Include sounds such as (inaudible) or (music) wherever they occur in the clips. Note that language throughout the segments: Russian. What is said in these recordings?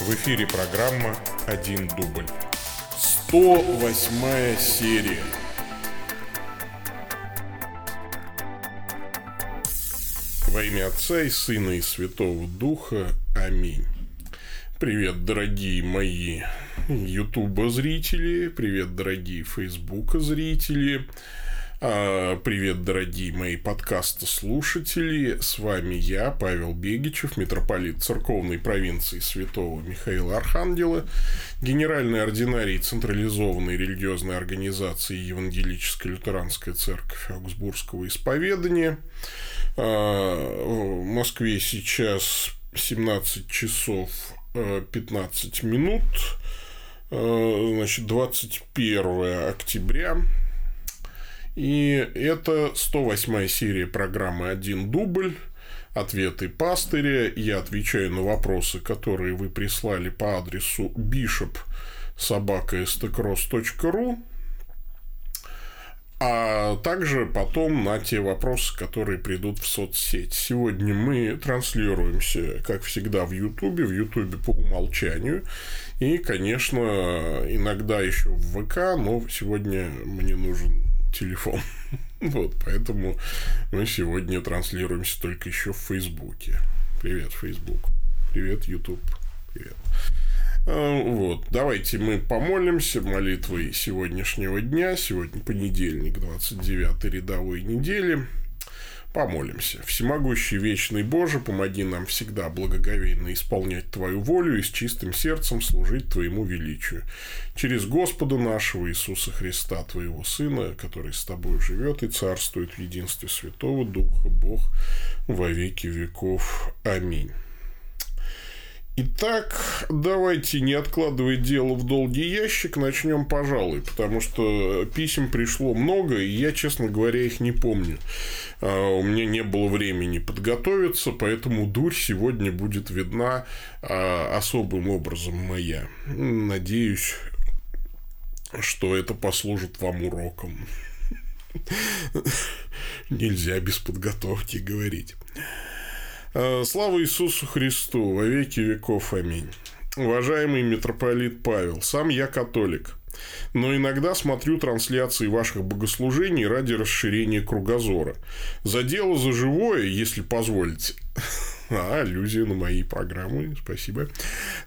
В эфире программа «Один дубль». 108 серия. Во имя Отца и Сына и Святого Духа. Аминь. Привет, дорогие мои Ютуба зрители, привет, дорогие Фейсбука зрители, привет, дорогие мои подкаста слушатели. С вами я, Павел Бегичев, митрополит церковной провинции Святого Михаила Архангела, генеральный ординарий централизованной религиозной организации Евангелическая лютеранская церковь Аугсбургского исповедания. А, в Москве сейчас 17 часов 15 минут, а, значит, 21 октября и это 108 серия программы «Один дубль». Ответы пастыря. Я отвечаю на вопросы, которые вы прислали по адресу bishop собака.стекрос.ру а также потом на те вопросы, которые придут в соцсеть. Сегодня мы транслируемся, как всегда, в Ютубе, в Ютубе по умолчанию. И, конечно, иногда еще в ВК, но сегодня мне нужен телефон. (laughs) Вот, поэтому мы сегодня транслируемся только еще в Фейсбуке. Привет, Фейсбук. Привет, Ютуб. Привет. А, вот, давайте мы помолимся молитвой сегодняшнего дня. Сегодня понедельник, 29 рядовой недели. Помолимся. Всемогущий вечный Боже, помоги нам всегда благоговейно исполнять Твою волю и с чистым сердцем служить Твоему величию. Через Господа нашего Иисуса Христа, Твоего Сына, который с Тобой живет и царствует в единстве Святого Духа, Бог во веки веков. Аминь. Итак, давайте не откладывать дело в долгий ящик, начнем, пожалуй, потому что писем пришло много, и я, честно говоря, их не помню. А, у меня не было времени подготовиться, поэтому дурь сегодня будет видна а, особым образом моя. Надеюсь, что это послужит вам уроком. (laughs) Нельзя без подготовки говорить. Э, слава Иисусу Христу, во веки веков. Аминь. Уважаемый митрополит Павел, сам я католик, но иногда смотрю трансляции ваших богослужений ради расширения кругозора. За дело за живое, если позволите. (laughs) А, аллюзия на мои программы, спасибо.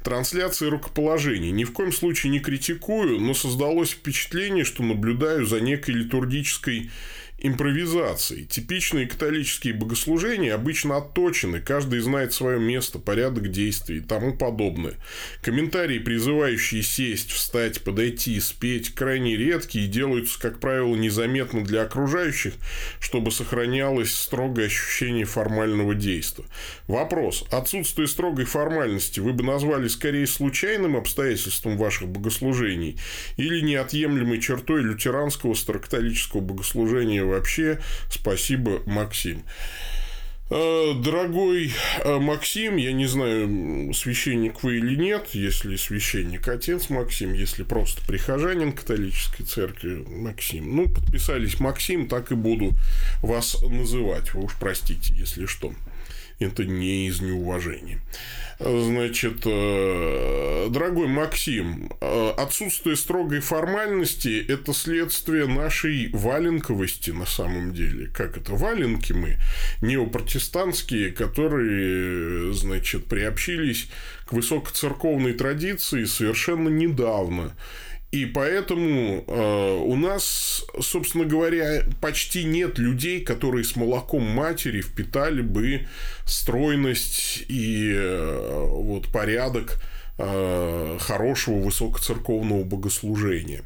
Трансляции рукоположений. Ни в коем случае не критикую, но создалось впечатление, что наблюдаю за некой литургической импровизацией. Типичные католические богослужения обычно отточены, каждый знает свое место, порядок действий и тому подобное. Комментарии, призывающие сесть, встать, подойти, спеть, крайне редкие и делаются, как правило, незаметно для окружающих, чтобы сохранялось строгое ощущение формального действия. Вопрос. Отсутствие строгой формальности вы бы назвали скорее случайным обстоятельством ваших богослужений или неотъемлемой чертой лютеранского старокатолического богослужения вообще спасибо, Максим. Э, дорогой э, Максим, я не знаю, священник вы или нет, если священник отец Максим, если просто прихожанин католической церкви Максим. Ну, подписались Максим, так и буду вас называть. Вы уж простите, если что это не из неуважения. Значит, э, дорогой Максим, э, отсутствие строгой формальности – это следствие нашей валенковости на самом деле. Как это? Валенки мы неопротестантские, которые, значит, приобщились к высокоцерковной традиции совершенно недавно. И поэтому э, у нас, собственно говоря, почти нет людей, которые с молоком матери впитали бы стройность и э, вот порядок хорошего высокоцерковного богослужения.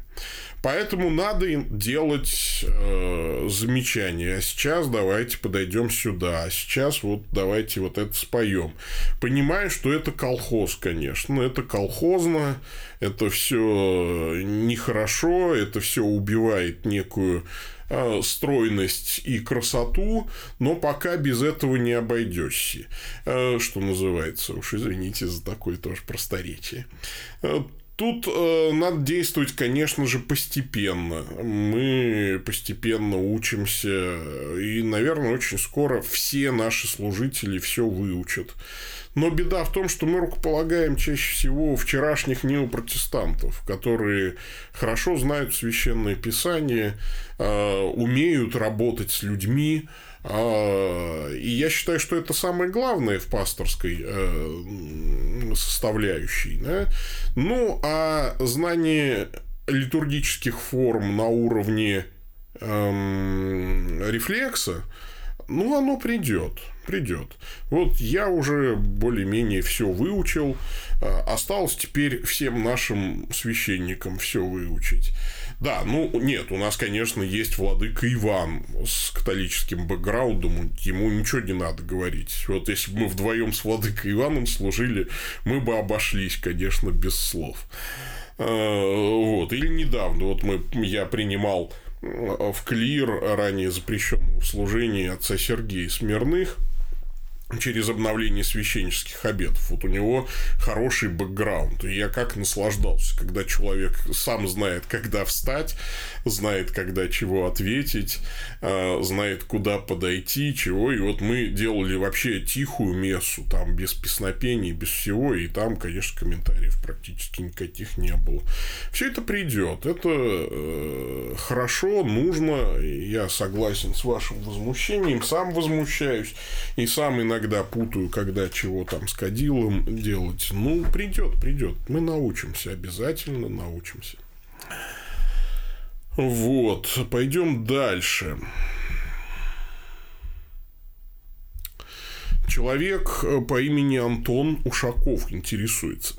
Поэтому надо делать э, замечания. А сейчас давайте подойдем сюда. А сейчас вот давайте вот это споем. Понимаю, что это колхоз, конечно. Это колхозно. Это все нехорошо. Это все убивает некую э, стройность и красоту, но пока без этого не обойдешься. Э, что называется, уж извините за такое тоже просторечие. Э, Тут э, надо действовать, конечно же, постепенно. Мы постепенно учимся, и, наверное, очень скоро все наши служители все выучат. Но беда в том, что мы рукополагаем чаще всего вчерашних неопротестантов, которые хорошо знают священное писание, э, умеют работать с людьми, а, и я считаю, что это самое главное в пасторской э, составляющей. Да? Ну, а знание литургических форм на уровне эм, рефлекса, ну, оно придет придет. Вот я уже более-менее все выучил. А, осталось теперь всем нашим священникам все выучить. Да, ну нет, у нас, конечно, есть владыка Иван с католическим бэкграундом, ему ничего не надо говорить. Вот если бы мы вдвоем с владыкой Иваном служили, мы бы обошлись, конечно, без слов. А, вот. Или недавно, вот мы, я принимал в клир ранее запрещенного в служении отца Сергея Смирных – через обновление священнических обетов. Вот у него хороший бэкграунд. И я как наслаждался, когда человек сам знает, когда встать, знает, когда чего ответить, а, знает, куда подойти, чего. И вот мы делали вообще тихую мессу, там, без песнопений, без всего. И там, конечно, комментариев практически никаких не было. Все это придет. Это э, хорошо, нужно. Я согласен с вашим возмущением. Сам возмущаюсь. И сам иногда иногда путаю, когда чего там с кадилом делать. Ну, придет, придет. Мы научимся, обязательно научимся. Вот, пойдем дальше. Человек по имени Антон Ушаков интересуется.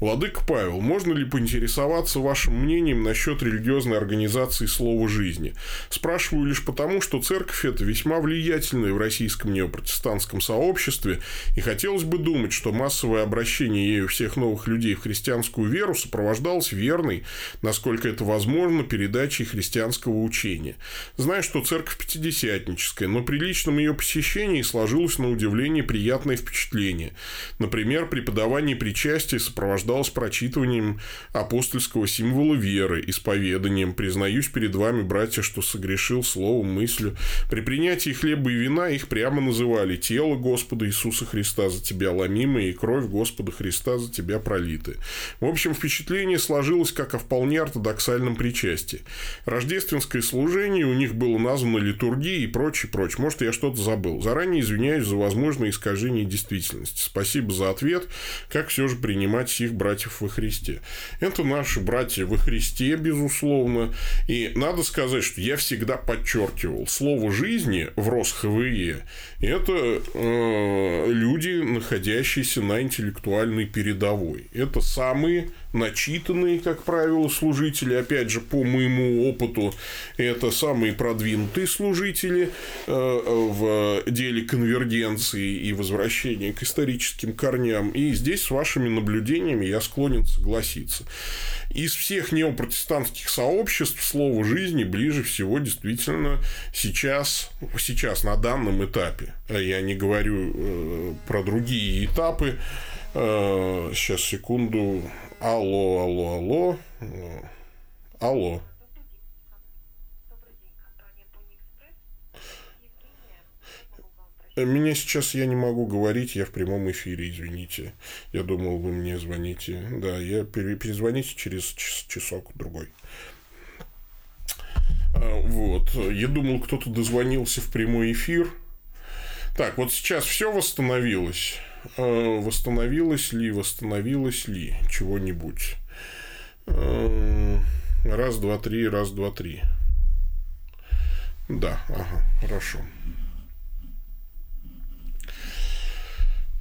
Владыка Павел, можно ли поинтересоваться вашим мнением насчет религиозной организации слова жизни? Спрашиваю лишь потому, что церковь это весьма влиятельная в российском неопротестантском сообществе, и хотелось бы думать, что массовое обращение ею всех новых людей в христианскую веру сопровождалось верной, насколько это возможно, передачей христианского учения. Знаю, что церковь пятидесятническая, но при личном ее посещении сложилось на удивление приятное впечатление. Например, преподавание причастия сопровождалось прочитыванием апостольского символа веры, исповеданием «Признаюсь перед вами, братья, что согрешил словом, мыслью». При принятии хлеба и вина их прямо называли «тело Господа Иисуса Христа за тебя ломимое и кровь Господа Христа за тебя пролитая». В общем, впечатление сложилось как о вполне ортодоксальном причастии. Рождественское служение у них было названо литургией и прочее, прочее. Может, я что-то забыл. Заранее извиняюсь за возможное искажение действительности. Спасибо за ответ. Как все же принимать принимать всех братьев во Христе. Это наши братья во Христе, безусловно. И надо сказать, что я всегда подчеркивал, слово жизни в РосХВЕ – это э, люди, находящиеся на интеллектуальной передовой. Это самые начитанные, как правило, служители, опять же, по моему опыту, это самые продвинутые служители э, в деле конвергенции и возвращения к историческим корням. И здесь с вашими наблюдениями я склонен согласиться. Из всех неопротестантских сообществ слово жизни ближе всего действительно сейчас, сейчас на данном этапе. Я не говорю э, про другие этапы. Э, сейчас, секунду. Алло, алло, алло. Алло. Меня сейчас я не могу говорить, я в прямом эфире, извините. Я думал, вы мне звоните. Да, я перезвоните через часок другой. А, вот. Я думал, кто-то дозвонился в прямой эфир. Так, вот сейчас все восстановилось. Э, восстановилось ли, восстановилось ли чего-нибудь. Э, раз, два, три, раз, два, три. Да, ага, хорошо.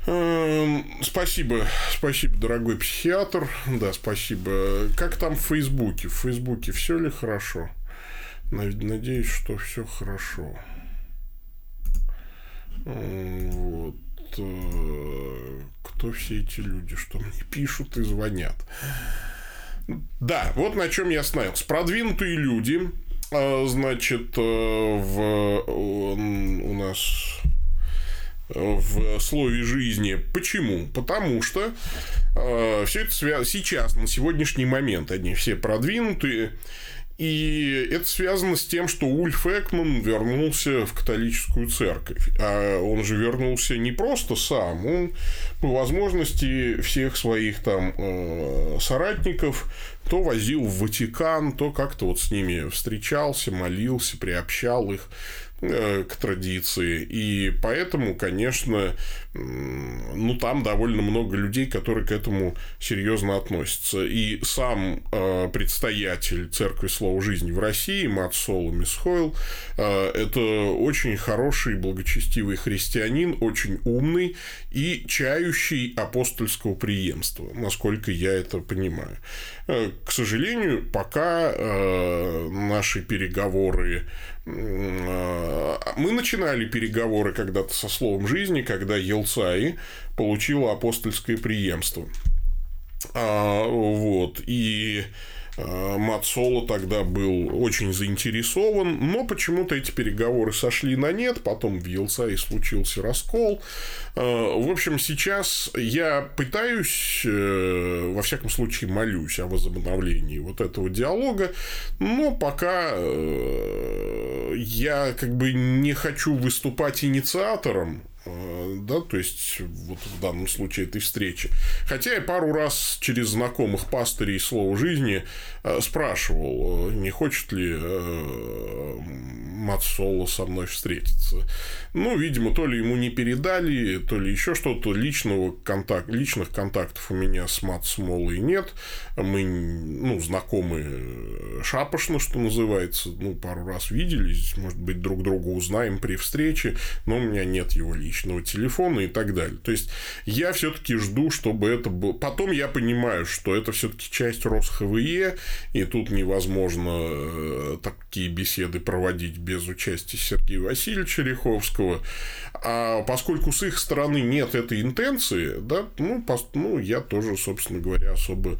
Э, спасибо, спасибо, дорогой психиатр. Да, спасибо. Как там в Фейсбуке? В Фейсбуке все ли хорошо? Надеюсь, что все хорошо. Вот. Э, кто все эти люди, что мне пишут и звонят. Да, вот на чем я остановился. Продвинутые люди, э, значит, э, в, у нас в слове жизни. Почему? Потому что э, все это связано сейчас, на сегодняшний момент, они все продвинутые, и это связано с тем, что Ульф Экман вернулся в католическую церковь. А он же вернулся не просто сам, он по возможности всех своих там э, соратников то возил в Ватикан, то как-то вот с ними встречался, молился, приобщал их к традиции. И поэтому, конечно, ну, там довольно много людей, которые к этому серьезно относятся. И сам э, предстоятель Церкви Слова Жизни в России, Мат Соло Мисхойл, э, это очень хороший, благочестивый христианин, очень умный и чающий апостольского преемства, насколько я это понимаю. К сожалению, пока наши переговоры мы начинали переговоры когда-то со словом жизни, когда Елцай получила апостольское преемство. А, вот. И Э, Мацоло тогда был очень заинтересован, но почему-то эти переговоры сошли на нет, потом в Елсае случился раскол. Э, в общем, сейчас я пытаюсь, э, во всяком случае, молюсь о возобновлении вот этого диалога, но пока я как бы не хочу выступать инициатором да, то есть вот в данном случае этой встречи. Хотя я пару раз через знакомых пастырей слова жизни э, спрашивал, э, не хочет ли Мацоло со мной встретиться. Ну, видимо, то ли ему не передали, то ли еще что-то личного контакт, личных контактов у меня с Мацмолой нет. Мы, ну, знакомы шапошно, что называется, ну, пару раз виделись, может быть, друг друга узнаем при встрече, но у меня нет его личного телефона и так далее. То есть я все-таки жду, чтобы это было. Потом я понимаю, что это все-таки часть РосХВЕ, и тут невозможно э, такие беседы проводить без участия Сергея Васильевича Риховского. А поскольку с их стороны нет этой интенции, да, ну, ну, я тоже, собственно говоря, особо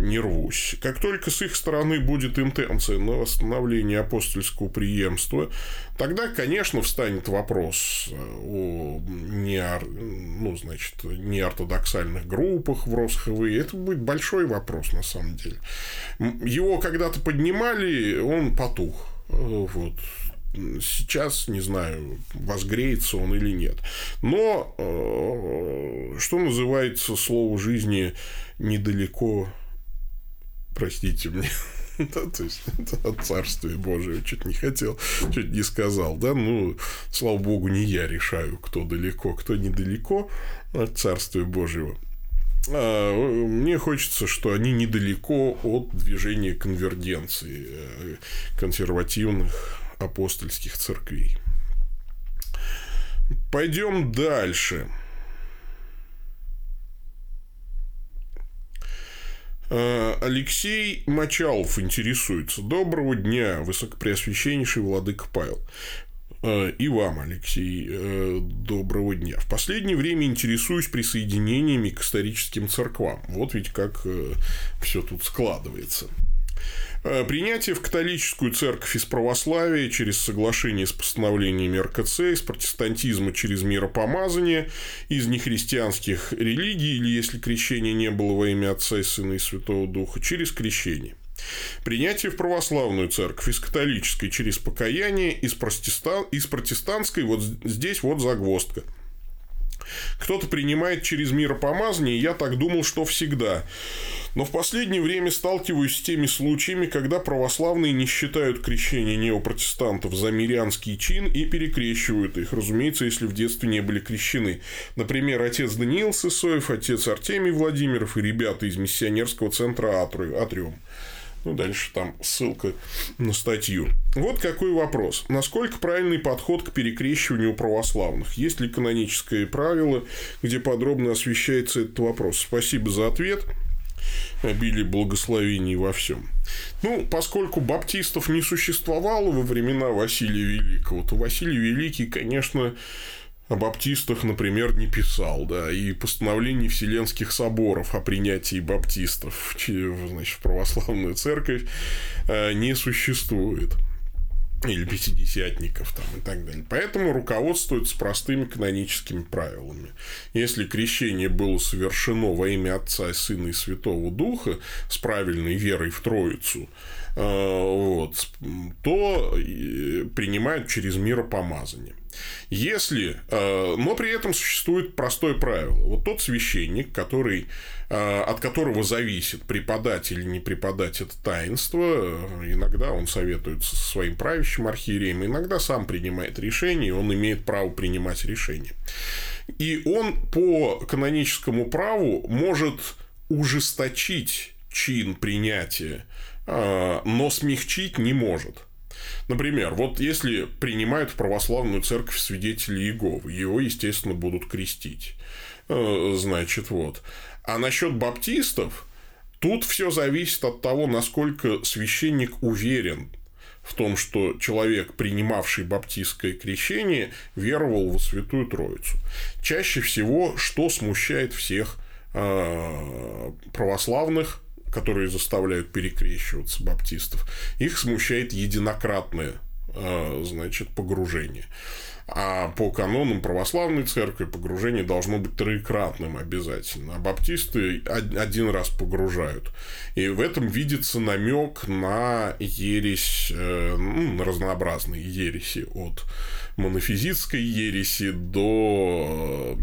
не рвусь. Как только с их стороны будет интенция на восстановление апостольского преемства, тогда, конечно, встанет вопрос о не, ну, значит, неортодоксальных группах в РосХВ. Это будет большой вопрос, на самом деле. Его когда-то поднимали, он потух. Вот сейчас, не знаю, возгреется он или нет. Но, э, что называется, слово жизни недалеко, простите мне, (laughs) (laughs) да, то есть, (laughs) это от Царствия Божия чуть не хотел, чуть не сказал, да, ну, слава Богу, не я решаю, кто далеко, кто недалеко от Царствия Божьего. А, мне хочется, что они недалеко от движения конвергенции э, консервативных апостольских церквей. Пойдем дальше. Алексей Мочалов интересуется. Доброго дня, высокопреосвященнейший владыка Павел. А, и вам, Алексей, э, доброго дня. В последнее время интересуюсь присоединениями к историческим церквам. Вот ведь как э, все тут складывается. Э, принятие в католическую церковь из православия через соглашение с постановлениями РКЦ, из протестантизма через миропомазание, из нехристианских религий, или если крещение не было во имя Отца и Сына и Святого Духа, через крещение. Принятие в православную церковь из католической через покаяние, из, протестан... из протестантской, вот здесь вот загвоздка – кто-то принимает через миропомазание, я так думал, что всегда. Но в последнее время сталкиваюсь с теми случаями, когда православные не считают крещение неопротестантов за мирянский чин и перекрещивают их, разумеется, если в детстве не были крещены. Например, отец Даниил Сысоев, отец Артемий Владимиров и ребята из миссионерского центра Атриум. Ну, дальше там ссылка на статью. Вот какой вопрос. Насколько правильный подход к перекрещиванию православных? Есть ли каноническое правило, где подробно освещается этот вопрос? Спасибо за ответ. Обилие благословений во всем. Ну, поскольку баптистов не существовало во времена Василия Великого, то Василий Великий, конечно, о баптистах, например, не писал, да, и постановлений Вселенских соборов о принятии баптистов значит, в православную церковь э, не существует. Или пятидесятников там и так далее. Поэтому руководствуются простыми каноническими правилами. Если крещение было совершено во имя Отца, Сына и Святого Духа с правильной верой в Троицу, вот, то принимают через миропомазание. Если, э, но при этом существует простое правило. Вот тот священник, который, э, от которого зависит преподать или не преподать это таинство, э, иногда он советуется со своим правящим архиереем, иногда сам принимает решение, он имеет право принимать решение. И он по каноническому праву может ужесточить чин принятия, но смягчить не может. Например, вот если принимают в православную церковь свидетелей Иеговы, его, естественно, будут крестить. Э, значит, вот. А насчет баптистов, тут все зависит от того, насколько священник уверен в том, что человек, принимавший баптистское крещение, веровал во Святую Троицу. Чаще всего, что смущает всех э, православных которые заставляют перекрещиваться баптистов, их смущает единократное э, значит, погружение. А по канонам православной церкви погружение должно быть троекратным обязательно. А баптисты один раз погружают. И в этом видится намек на ересь, э, ну, на разнообразные ереси от монофизитской ереси до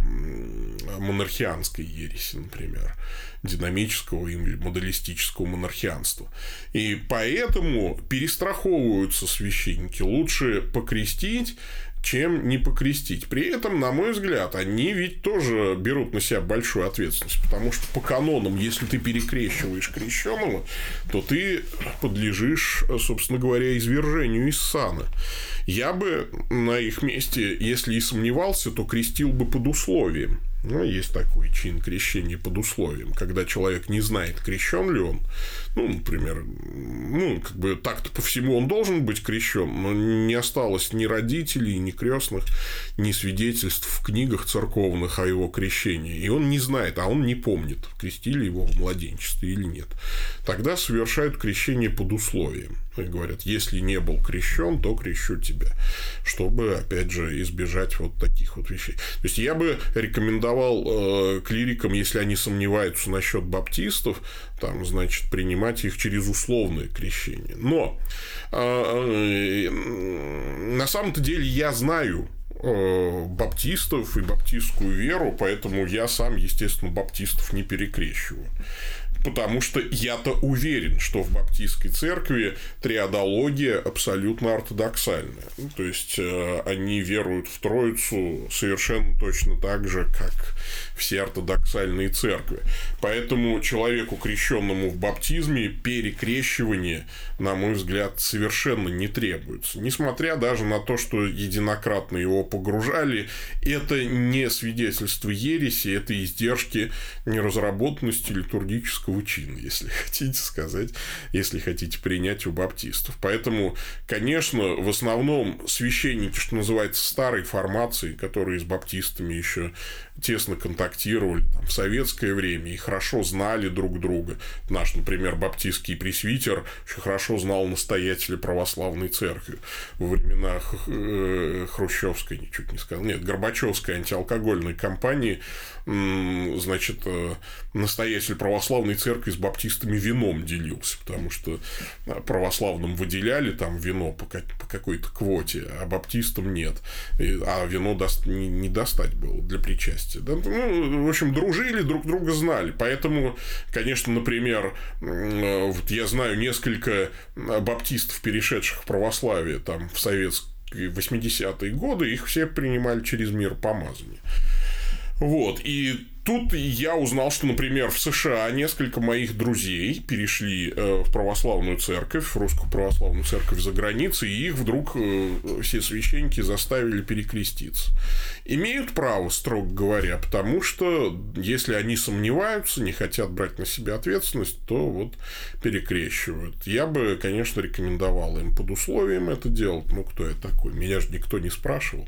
монархианской ереси, например динамического или моделистического монархианства. И поэтому перестраховываются священники. Лучше покрестить, чем не покрестить. При этом, на мой взгляд, они ведь тоже берут на себя большую ответственность, потому что по канонам, если ты перекрещиваешь крещенного, то ты подлежишь, собственно говоря, извержению из сана. Я бы на их месте, если и сомневался, то крестил бы под условием. Ну, есть такой чин крещения под условием, когда человек не знает, крещен ли он. Ну, например, ну, как бы так-то по всему он должен быть крещен, но не осталось ни родителей, ни крестных, ни свидетельств в книгах церковных о его крещении. И он не знает, а он не помнит, крестили его в младенчестве или нет. Тогда совершают крещение под условием. И говорят, если не был крещен, то крещу тебя. Чтобы, опять же, избежать вот таких вот вещей. То есть, я бы рекомендовал э, клирикам, если они сомневаются насчет баптистов, там, значит, принимать их через условное крещение. Но э, на самом-то деле я знаю э, баптистов и баптистскую веру, поэтому я сам, естественно, баптистов не перекрещиваю. Потому что я-то уверен, что в баптистской церкви триадология абсолютно ортодоксальная. Ну, то есть, э, они веруют в Троицу совершенно точно так же, как все ортодоксальные церкви. Поэтому человеку, крещенному в баптизме, перекрещивание, на мой взгляд, совершенно не требуется. Несмотря даже на то, что единократно его погружали, это не свидетельство ереси, это издержки неразработанности литургического чина, если (laughs) хотите сказать, если хотите принять у баптистов. Поэтому, конечно, в основном священники, что называется, старой формации, которые с баптистами еще тесно контактировали там, в советское время и хорошо знали друг друга. Наш, например, баптистский пресвитер очень хорошо знал настоятеля православной церкви во времена э, Хрущевской, ничуть не сказал, нет, Горбачевской антиалкогольной кампании значит, э, настоятель православной церкви с баптистами вином делился, потому что э, православным выделяли там вино по, какой-то квоте, а баптистам нет. А вино даст, не, не достать было для причастия. Да? Ну, в общем, дружили, друг друга знали. Поэтому, конечно, например, э, вот я знаю несколько баптистов, перешедших в православие там, в советские 80-е годы, их все принимали через мир помазания. Вот, и Тут я узнал, что, например, в США несколько моих друзей перешли э, в православную церковь, в русскую православную церковь за границей, и их вдруг э, все священники заставили перекреститься. Имеют право, строго говоря, потому что если они сомневаются, не хотят брать на себя ответственность, то вот перекрещивают. Я бы, конечно, рекомендовал им под условием это делать. Ну, кто я такой? Меня же никто не спрашивал.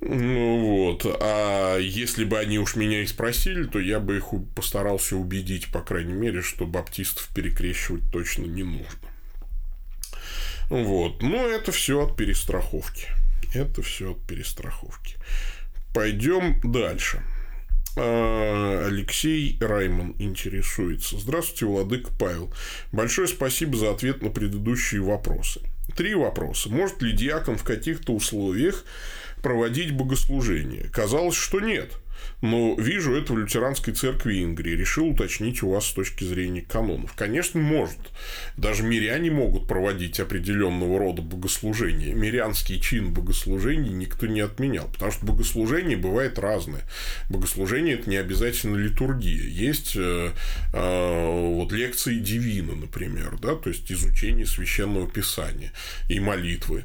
Ну, вот. А если бы они уж меня и спросили, спросили, то я бы их постарался убедить, по крайней мере, что баптистов перекрещивать точно не нужно. Вот. Но это все от перестраховки. Это все от перестраховки. Пойдем дальше. А, Алексей Райман интересуется. Здравствуйте, Владык Павел. Большое спасибо за ответ на предыдущие вопросы. Три вопроса. Может ли диакон в каких-то условиях проводить богослужение? Казалось, что нет но вижу это в лютеранской церкви Ингрии. Решил уточнить у вас с точки зрения канонов. Конечно, может. Даже миряне могут проводить определенного рода богослужения. Мирянский чин богослужений никто не отменял, потому что богослужение бывает разное. Богослужение – это не обязательно литургия. Есть э, э, вот лекции Дивина, например, да, то есть изучение священного писания и молитвы.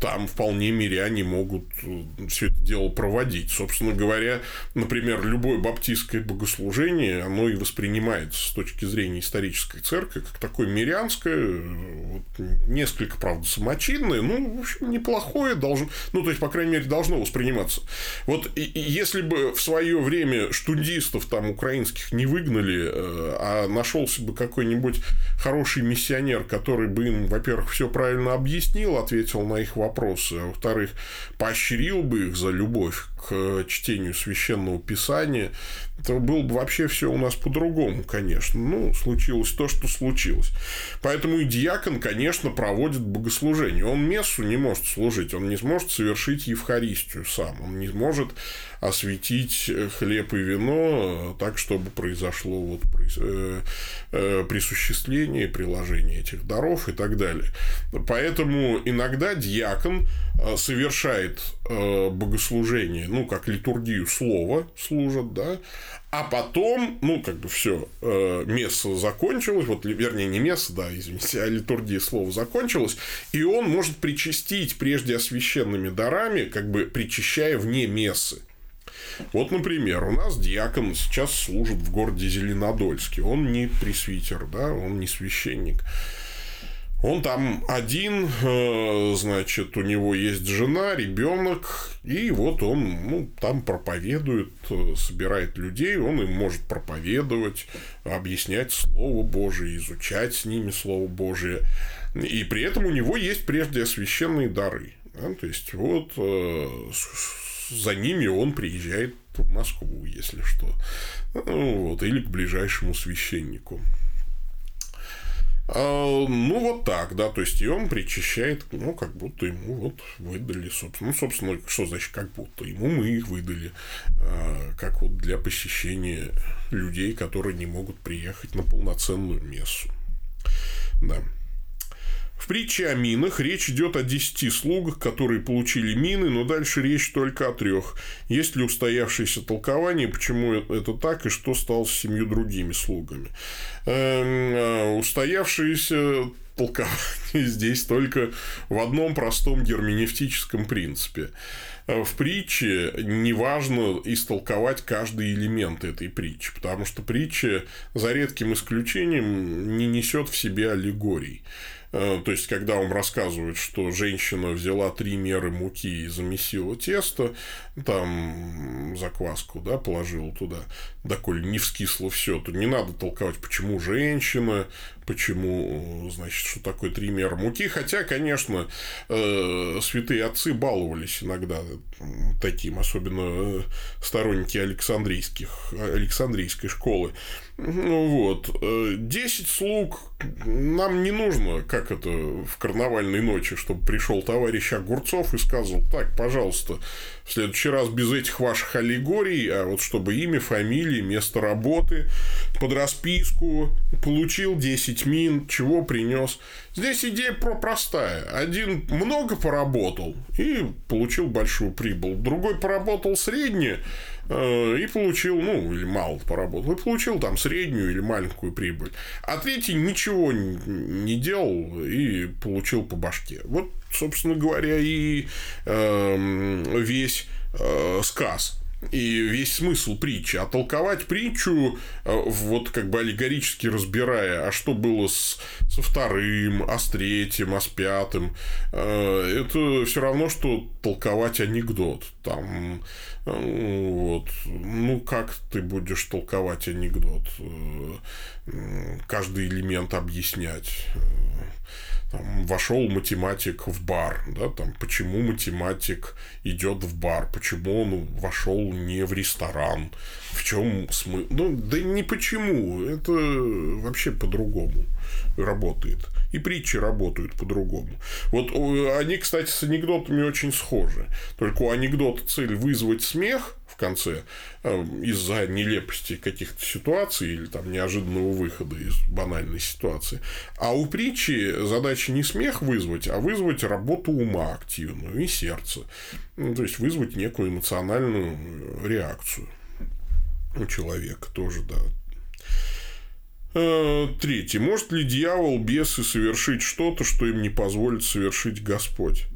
Там вполне миряне могут э, все это дело проводить. Собственно говоря, например, любое баптистское богослужение, оно и воспринимается с точки зрения исторической церкви как такое мирянское, вот, несколько, правда, самочинное, ну, в общем, неплохое должно, ну, то есть, по крайней мере, должно восприниматься. Вот и, и если бы в свое время штудистов там украинских не выгнали, э, а нашелся бы какой-нибудь хороший миссионер, который бы им, во-первых, все правильно объяснил, ответил на их вопросы, а во-вторых, поощрил бы их за любовь к чтению священного писания, то было бы вообще все у нас по-другому, конечно. Ну, случилось то, что случилось. Поэтому и диакон, конечно, проводит богослужение. Он мессу не может служить, он не сможет совершить Евхаристию сам, он не может осветить хлеб и вино так, чтобы произошло вот э, э, присуществление, приложение этих даров и так далее. Поэтому иногда диакон э, совершает богослужение, ну, как литургию слова служат, да, а потом, ну, как бы все, э, место закончилось, вот, вернее, не место, да, извините, а литургия слова закончилась, и он может причастить прежде освященными дарами, как бы причащая вне мессы. Вот, например, у нас диакон сейчас служит в городе Зеленодольске. Он не пресвитер, да, он не священник. Он там один, э, значит, у него есть жена, ребенок, и вот он ну, там проповедует, э, собирает людей, он им может проповедовать, объяснять Слово Божие, изучать с ними Слово Божие. И при этом у него есть прежде священные дары. Да? То есть, вот э, за ними он приезжает в Москву, если что. Ну, вот, или к ближайшему священнику. А, ну, вот так, да, то есть, и он причащает, ну, как будто ему вот выдали, собственно, ну, собственно, что значит, как будто, ему мы их выдали, а, как вот для посещения людей, которые не могут приехать на полноценную мессу, да. В притче о минах речь идет о десяти слугах, которые получили мины, но дальше речь только о трех. Есть ли устоявшееся толкование, почему это так и что стало с семью другими слугами? Эм, а устоявшееся толкование (laughs) здесь только в одном простом герменевтическом принципе. В притче неважно истолковать каждый элемент этой притчи, потому что притча, за редким исключением, не несет в себе аллегорий. Э, то есть, когда он рассказывает, что женщина взяла три меры муки и замесила тесто, там закваску, да, положила туда, доколе не вскисло все, то не надо толковать, почему женщина, почему, значит, что такое три меры муки. Хотя, конечно, э, святые отцы баловались иногда таким, особенно сторонники Александрийских, Александрийской школы. Ну вот. Десять слуг нам не нужно, как это в карнавальной ночи, чтобы пришел товарищ Огурцов и сказал, так, пожалуйста, в следующий раз без этих ваших аллегорий, а вот чтобы имя, фамилия, место работы, под расписку, получил 10 мин, чего принес. Здесь идея про простая. Один много поработал и получил большую прибыль. Другой поработал среднее э, и получил, ну, или мало поработал, и получил там среднюю или маленькую прибыль. А третий ничего не делал и получил по башке. Вот собственно говоря, и э, весь э, сказ и весь смысл притчи. А толковать притчу, э, вот как бы аллегорически разбирая, а что было с, со вторым, а с третьим, а с пятым, э, это все равно, что толковать анекдот. Там, э, вот. Ну, как ты будешь толковать анекдот? Каждый элемент объяснять там, вошел математик в бар, да, там, почему математик идет в бар, почему он вошел не в ресторан, в чем смысл, ну, да не почему, это вообще по-другому работает. И притчи работают по-другому. Вот они, кстати, с анекдотами очень схожи. Только у анекдота цель вызвать смех, в конце э, из-за нелепости каких-то ситуаций или там неожиданного выхода из банальной ситуации. А у притчи задача не смех вызвать, а вызвать работу ума активную и сердца. Ну, то есть вызвать некую эмоциональную реакцию у человека тоже, да. Э, третий. Может ли дьявол, бесы совершить что-то, что им не позволит совершить Господь?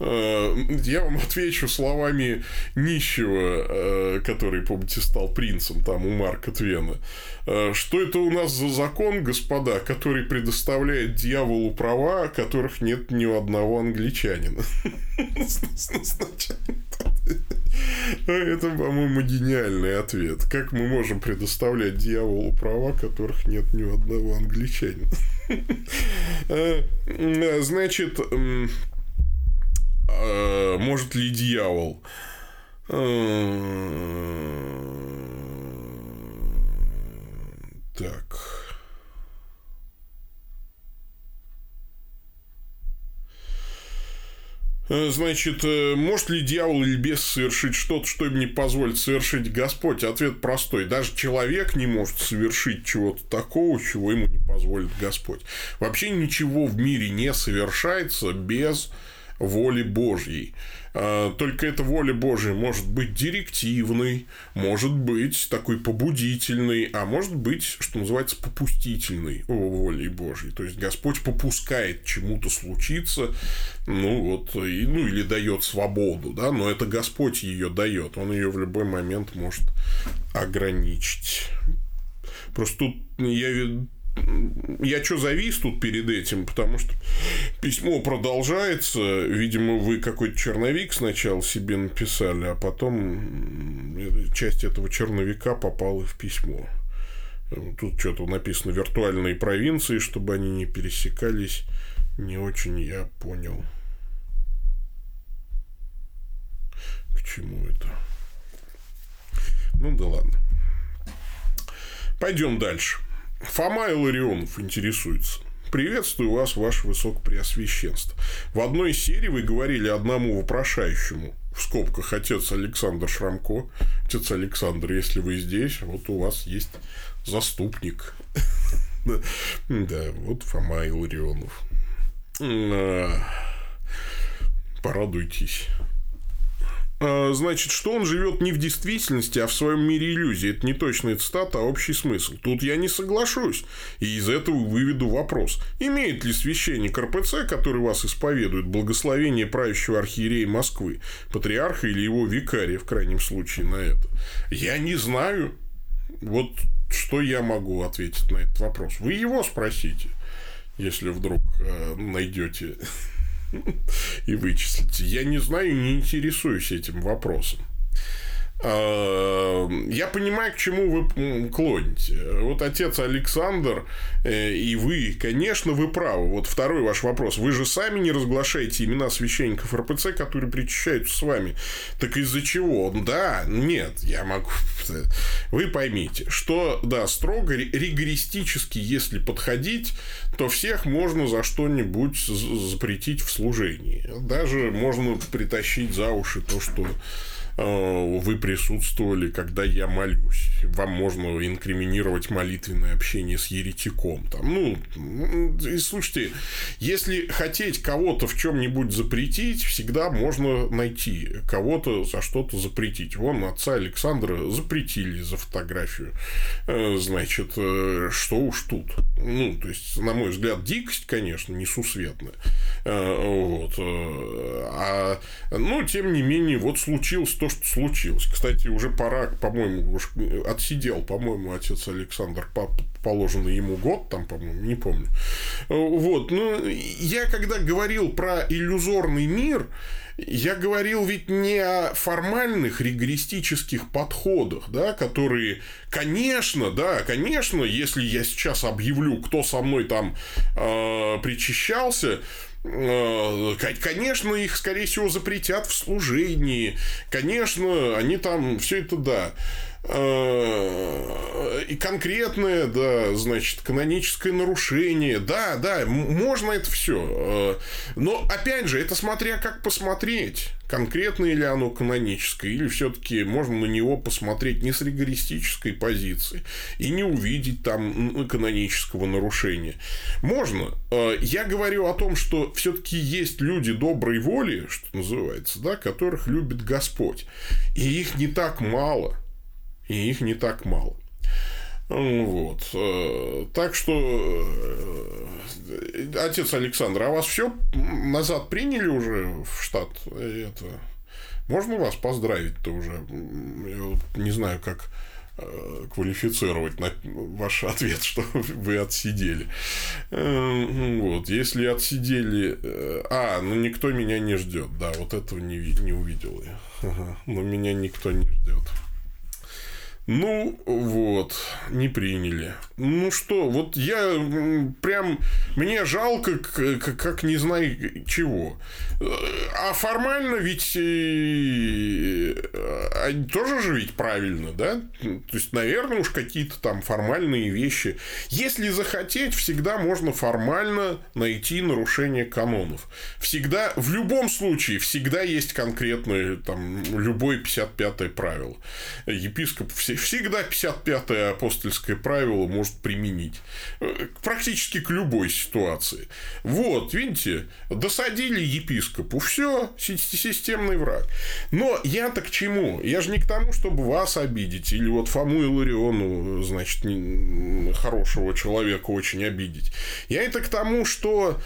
Э, я вам (laughs) отвечу словами нищего, э, который, помните, стал принцем там у Марка Твена. Э, что это у нас за закон, господа, который предоставляет дьяволу права, которых нет ни у одного англичанина? (laughs) Это, по-моему, гениальный ответ. Как мы можем предоставлять дьяволу права, которых нет ни у одного англичанина? (laughs) Значит, может ли дьявол? Э, так. Э, значит, может ли дьявол или бес совершить что-то, что им не позволит совершить Господь? Ответ простой. Даже человек не может совершить чего-то такого, чего ему не позволит Господь. Вообще ничего в мире не совершается без воли Божьей. А, только эта воля Божья может быть директивной, может быть такой побудительной, а может быть, что называется, попустительной волей Божьей. То есть Господь попускает чему-то случиться, ну вот, и, ну или дает свободу, да, но это Господь ее дает, он ее в любой момент может ограничить. Просто тут я я что завис тут перед этим, потому что письмо продолжается. Видимо, вы какой-то черновик сначала себе написали, а потом часть этого черновика попала в письмо. Тут что-то написано виртуальные провинции, чтобы они не пересекались. Не очень я понял. К чему это? Ну да ладно. Пойдем дальше. Фома Иларионов интересуется. Приветствую вас, ваше высокопреосвященство. В одной из серий вы говорили одному вопрошающему, в скобках отец Александр Шрамко. Отец Александр, если вы здесь, вот у вас есть заступник. (laughs) Да, вот Фома Иларионов. А, порадуйтесь. А, значит, что он живет не в действительности, а в своем мире иллюзий. Это не точная цитата, а общий смысл. Тут я не соглашусь. И из этого выведу вопрос. Имеет ли священник РПЦ, который вас исповедует, благословение правящего архиерея Москвы, патриарха или его викария, в крайнем случае, на это? Я не знаю. Вот что я могу ответить на этот вопрос? Вы его спросите, если вдруг э, найдете (laughs) и вычислите. Я не знаю, не интересуюсь этим вопросом. А, я понимаю, к чему вы клоните. Вот отец Александр э, и вы, конечно, вы правы. Вот второй ваш вопрос. Вы же сами не разглашаете имена священников РПЦ, которые причащаются с вами. Так из-за чего? Да, нет, я могу... Вы поймите, что, да, строго ригористически, если подходить, то всех можно за что-нибудь запретить в служении. Даже можно притащить за уши то, что вы присутствовали, когда я молюсь. Вам можно инкриминировать молитвенное общение с еретиком. Там, ну, и слушайте, если хотеть кого-то в чем-нибудь запретить, всегда можно найти кого-то за что-то запретить. Вон отца Александра запретили за фотографию. Э, значит, э, что уж тут. Ну, то есть, на мой взгляд, дикость, конечно, несусветная. Вот. А, но, тем не менее, вот случилось то, что случилось. Кстати, уже пора, по-моему, уж отсидел, по-моему, отец Александр по положенный ему год, там, по-моему, не помню. Вот, ну, я когда говорил про иллюзорный мир, я говорил ведь не о формальных регористических подходах, да, которые, конечно, да, конечно, если я сейчас объявлю, кто со мной там э, причащался, э, Конечно, их, скорее всего, запретят в служении. Конечно, они там все это да. Э, и конкретное, да, значит, каноническое нарушение. Да, да, можно это все. Э, но, опять же, это смотря как посмотреть. Конкретное ли оно каноническое, или все-таки можно на него посмотреть не с ригористической позиции и не увидеть там канонического нарушения. Можно. Э, я говорю о том, что все-таки есть люди доброй воли, что называется, да, которых любит Господь. И их не так мало – и их не так мало. Вот. Э, так что, э, отец Александр, а вас все назад приняли уже в штат? Это... Можно вас поздравить-то уже? Я не знаю, как э, квалифицировать на ваш ответ, (laughs) что вы отсидели. Вот, если отсидели... А, ну никто меня не ждет. Да, вот этого не, не увидел я. (laughs) Но меня никто не ждет. Ну, вот, не приняли. Ну что, вот я прям, мне жалко, как, как не знаю чего. А формально ведь э, тоже же ведь правильно, да? То есть, наверное, уж какие-то там формальные вещи. Если захотеть, всегда можно формально найти нарушение канонов. Всегда, в любом случае, всегда есть конкретное, там, любое 55-е правило. Епископ все всегда 55-е апостольское правило может применить. Э, практически к любой ситуации. Вот, видите, досадили епископу. Все, системный враг. Но я-то к чему? Я же не к тому, чтобы вас обидеть. Или вот Фому Илариону, значит, хорошего человека очень обидеть. Я это к тому, что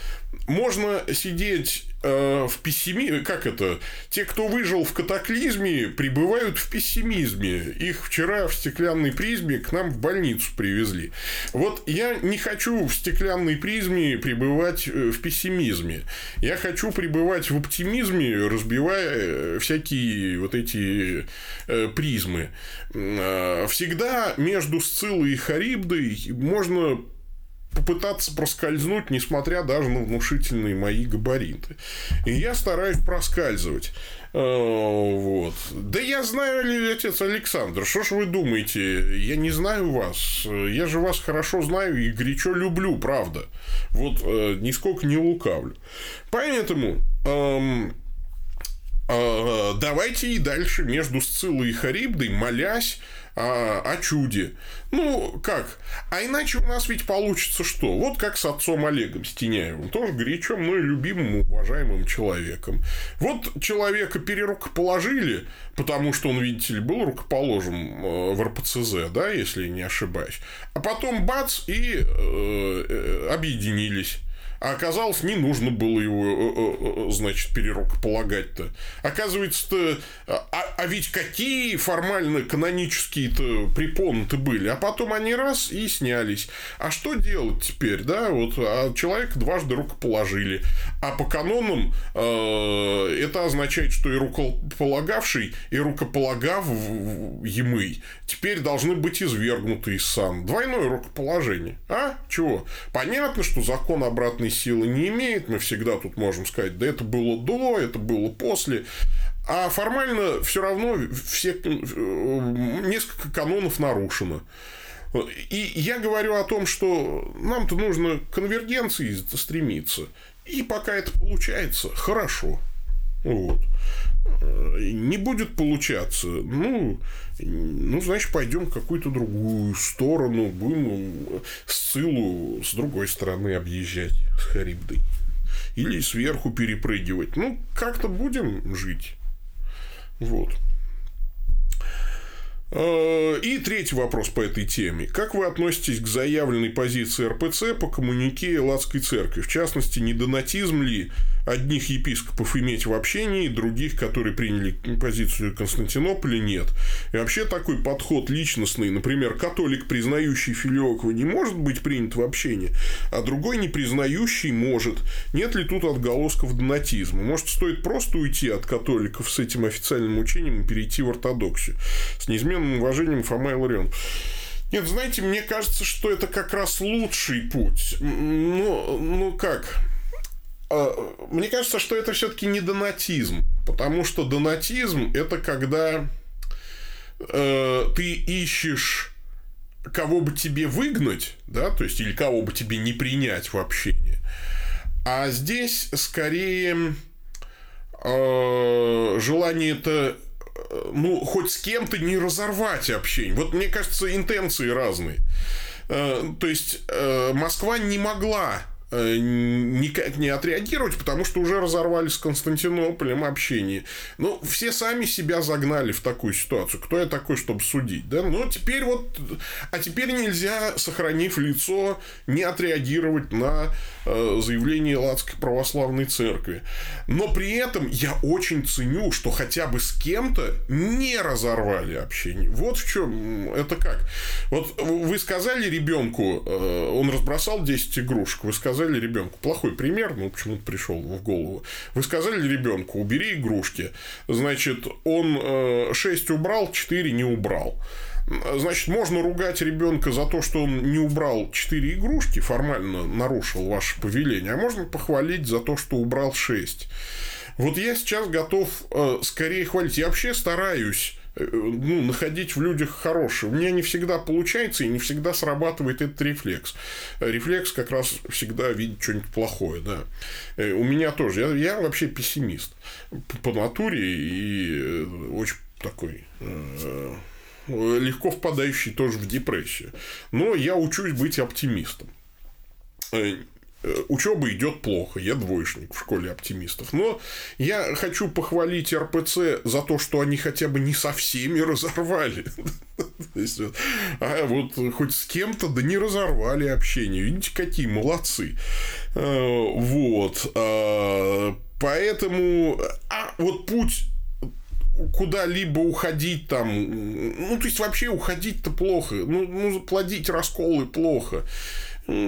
можно сидеть э, в пессимизме, как это, те, кто выжил в катаклизме, пребывают в пессимизме. Их вчера в стеклянной призме к нам в больницу привезли. Вот я не хочу в стеклянной призме пребывать э, в пессимизме. Я хочу пребывать в оптимизме, разбивая э, всякие вот эти э, призмы. Э, всегда между Сциллой и Харибдой можно попытаться проскользнуть, несмотря даже на внушительные мои габариты. И я стараюсь проскальзывать. Э, вот. Да я знаю, отец Александр, что ж вы думаете? Я не знаю вас. Я же вас хорошо знаю и горячо люблю, правда. Вот э, нисколько не лукавлю. Поэтому эм, э, давайте и дальше между Сциллой и Харибдой, молясь, о, о чуде. Ну, как? А иначе у нас ведь получится что? Вот как с отцом Олегом Стеняевым, тоже горячо мной любимым, уважаемым человеком. Вот человека перерукоположили, потому что он, видите ли, был рукоположен э, в РПЦЗ, да, если не ошибаюсь. А потом бац, и э, э, объединились. А оказалось, не нужно было его, э, э, э, значит, перерукополагать-то. Оказывается-то, а, а ведь какие формально канонические-то препоны-то были. А потом они раз и снялись. А что делать теперь, да? Вот а человека дважды рукоположили. А по канонам э, это означает, что и рукополагавший, и рукополагав емый теперь должны быть извергнуты из сан. Двойное рукоположение. А? Чего? Понятно, что закон обратной силы не имеет. Мы всегда тут можем сказать, да это было до, это было после. А формально все равно все, несколько канонов нарушено. И я говорю о том, что нам-то нужно к конвергенции стремиться. И пока это получается, хорошо. Вот. Не будет получаться. Ну, ну, значит, пойдем в какую-то другую сторону, будем Сцилу с другой стороны объезжать с Харибдой. Или сверху перепрыгивать. Ну, как-то будем жить. Вот. Э, и третий вопрос по этой теме. Как вы относитесь к заявленной позиции РПЦ по коммунике Латской церкви? В частности, не донатизм ли одних епископов иметь в общении, других, которые приняли позицию Константинополя, нет. И вообще такой подход личностный, например, католик, признающий Филиокова, не может быть принят в общении, а другой, не признающий, может. Нет ли тут отголосков донатизма? Может, стоит просто уйти от католиков с этим официальным учением и перейти в ортодоксию? С неизменным уважением Фома Иларион. Нет, знаете, мне кажется, что это как раз лучший путь. Ну, ну как? А, мне кажется, что это все-таки не донатизм, потому что донатизм это когда э, ты ищешь кого бы тебе выгнать, да, то есть или кого бы тебе не принять в общение. А здесь скорее э, желание это ну, хоть с кем-то не разорвать общение. Вот мне кажется, интенции разные. Э, то есть э, Москва не могла Э, никак не отреагировать, потому что уже разорвали с Константинополем общение. Ну, все сами себя загнали в такую ситуацию. Кто я такой, чтобы судить? Да? Но теперь вот... А теперь нельзя, сохранив лицо, не отреагировать на э, заявление Ладской православной церкви. Но при этом я очень ценю, что хотя бы с кем-то не разорвали общение. Вот в чем это как. Вот вы сказали ребенку, э, он разбросал 10 игрушек, вы сказали, сказали ребенку, плохой пример, ну, почему-то пришел в голову. Вы сказали ребенку, убери игрушки. Значит, он 6 э, убрал, 4 не убрал. Значит, можно ругать ребенка за то, что он не убрал 4 игрушки, формально нарушил ваше повеление, а можно похвалить за то, что убрал 6. Вот я сейчас готов э, скорее хвалить. Я вообще стараюсь ну, находить в людях хорошее. У меня не всегда получается и не всегда срабатывает этот рефлекс. Рефлекс как раз всегда видит что-нибудь плохое, да. Э, у меня тоже. Я, я вообще пессимист по натуре и э, очень такой легко впадающий тоже в депрессию. Но я учусь быть оптимистом. Э, учеба идет плохо, я двоечник в школе оптимистов. Но я хочу похвалить РПЦ за то, что они хотя бы не со всеми разорвали. (laughs) А вот хоть с кем-то, да не разорвали общение. Видите, какие молодцы. Э, вот. А, поэтому, а вот путь куда-либо уходить там, ну, то есть, вообще уходить-то плохо, ну, ну, плодить расколы плохо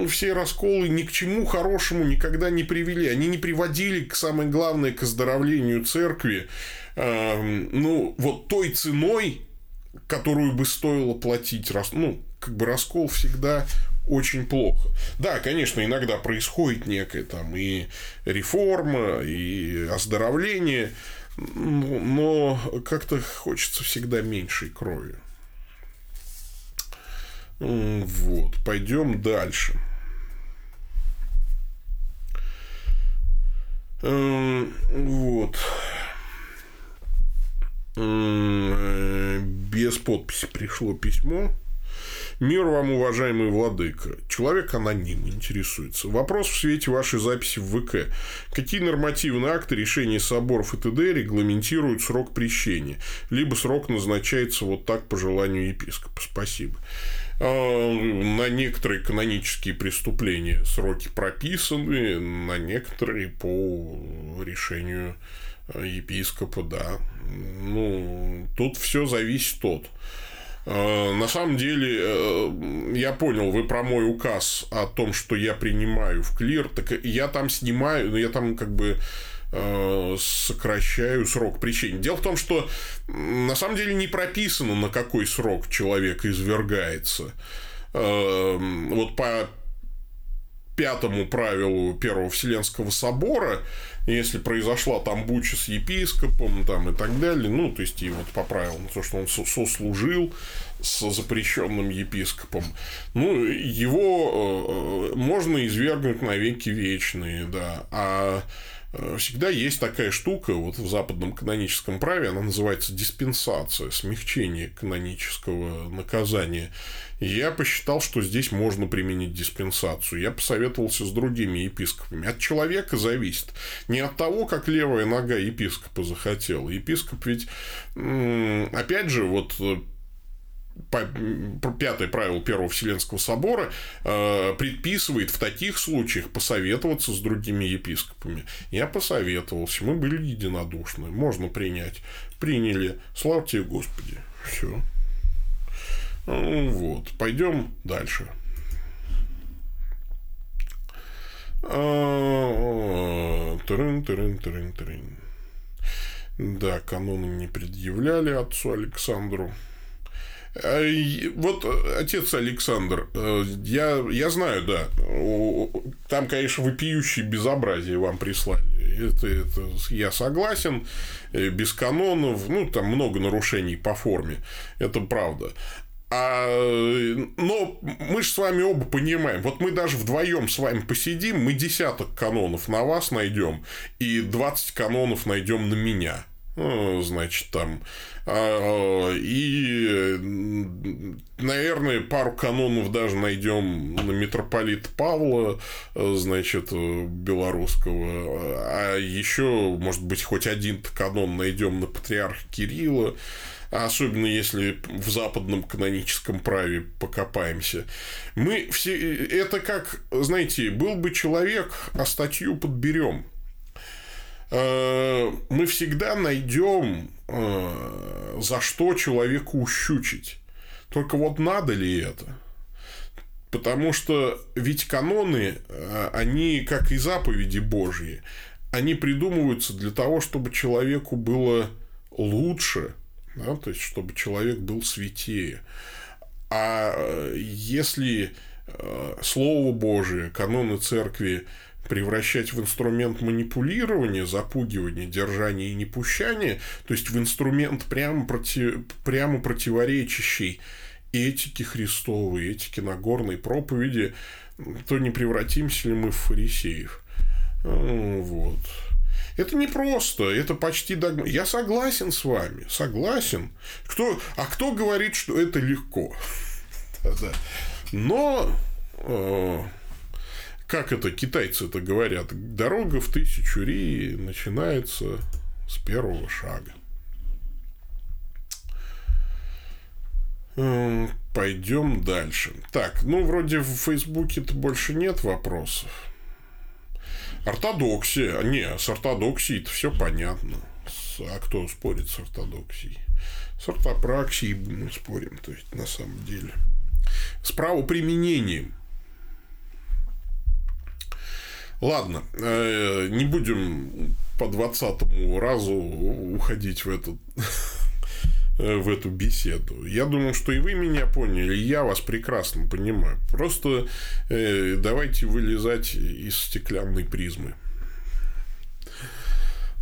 все расколы ни к чему хорошему никогда не привели. Они не приводили, к самое главное, к оздоровлению церкви, э, ну, вот той ценой, которую бы стоило платить. Ну, как бы раскол всегда очень плохо. Да, конечно, иногда происходит некая там и реформа, и оздоровление, но как-то хочется всегда меньшей крови. Вот, пойдем дальше. Вот. Без подписи пришло письмо. Мир вам, уважаемый владыка. Человек аноним интересуется. Вопрос в свете вашей записи в ВК. Какие нормативные акты, решения соборов и т.д. регламентируют срок прещения? Либо срок назначается вот так по желанию епископа? Спасибо. А, на некоторые канонические преступления сроки прописаны, на некоторые по решению епископа, да. Ну, тут все зависит от. А, на самом деле, э, я понял, вы про мой указ о том, что я принимаю в клир, так я там снимаю, я там как бы Э, сокращаю срок причины. Дело в том, что на самом деле не прописано, на какой срок человек извергается. Эм, вот по пятому правилу Первого Вселенского собора, если произошла там буча с епископом там, и так далее, ну, то есть, и вот по правилам, то, что он сослужил с запрещенным епископом, ну, его э, можно извергнуть на веки вечные, да, а Э, всегда есть такая штука вот в западном каноническом праве, она называется диспенсация, смягчение канонического наказания. И я посчитал, что здесь можно применить диспенсацию. Я посоветовался с другими епископами. От человека зависит. Не от того, как левая нога епископа захотела. Епископ ведь, опять же, вот пятое правило Первого Вселенского собора э, предписывает в таких случаях посоветоваться с другими епископами. Я посоветовался, мы были единодушны, можно принять. Приняли. Слава тебе, Господи. Все. Ну, вот. Пойдем дальше. Трын, трын, трын, трын. Да, каноны не предъявляли отцу Александру. А, вот отец Александр, э, я, я знаю, да, там, конечно, вопиющие безобразие вам прислали. Это, это я согласен, э, без канонов, ну, там много нарушений по форме, это правда. А, но мы же с вами оба понимаем, вот мы даже вдвоем с вами посидим, мы десяток канонов на вас найдем и 20 канонов найдем на меня. Ну, значит, там. А, и, наверное, пару канонов даже найдем на митрополита Павла, значит, белорусского. А еще, может быть, хоть один канон найдем на патриарха Кирилла особенно если в западном каноническом праве покопаемся. Мы все... Это как, знаете, был бы человек, а статью подберем. Э, мы всегда найдем, э, за что человеку ущучить. Только вот надо ли это? Потому что ведь каноны, э, они, как и заповеди Божьи, они придумываются для того, чтобы человеку было лучше, да, то есть чтобы человек был святее. А если Слово Божие, каноны церкви превращать в инструмент манипулирования, запугивания, держания и непущания, то есть в инструмент прямо, против, прямо противоречащий этике Христовой, этике Нагорной проповеди, то не превратимся ли мы в фарисеев. Вот. Это не просто, это почти догма. Я согласен с вами, согласен. Кто, а кто говорит, что это легко? (laughs) Но, э, как это китайцы это говорят, дорога в тысячу ри начинается с первого шага. Пойдем дальше. Так, ну, вроде в Фейсбуке-то больше нет вопросов. Ортодоксия. Не, с ортодоксией это все понятно. А кто спорит с ортодоксией? С ортопраксией мы спорим, то есть на самом деле. С правоприменением. Ладно, э, не будем по двадцатому разу уходить в этот (laughs) Э, в эту беседу. Я думаю, что и вы меня поняли, и я вас прекрасно понимаю. Просто э, давайте вылезать из стеклянной призмы.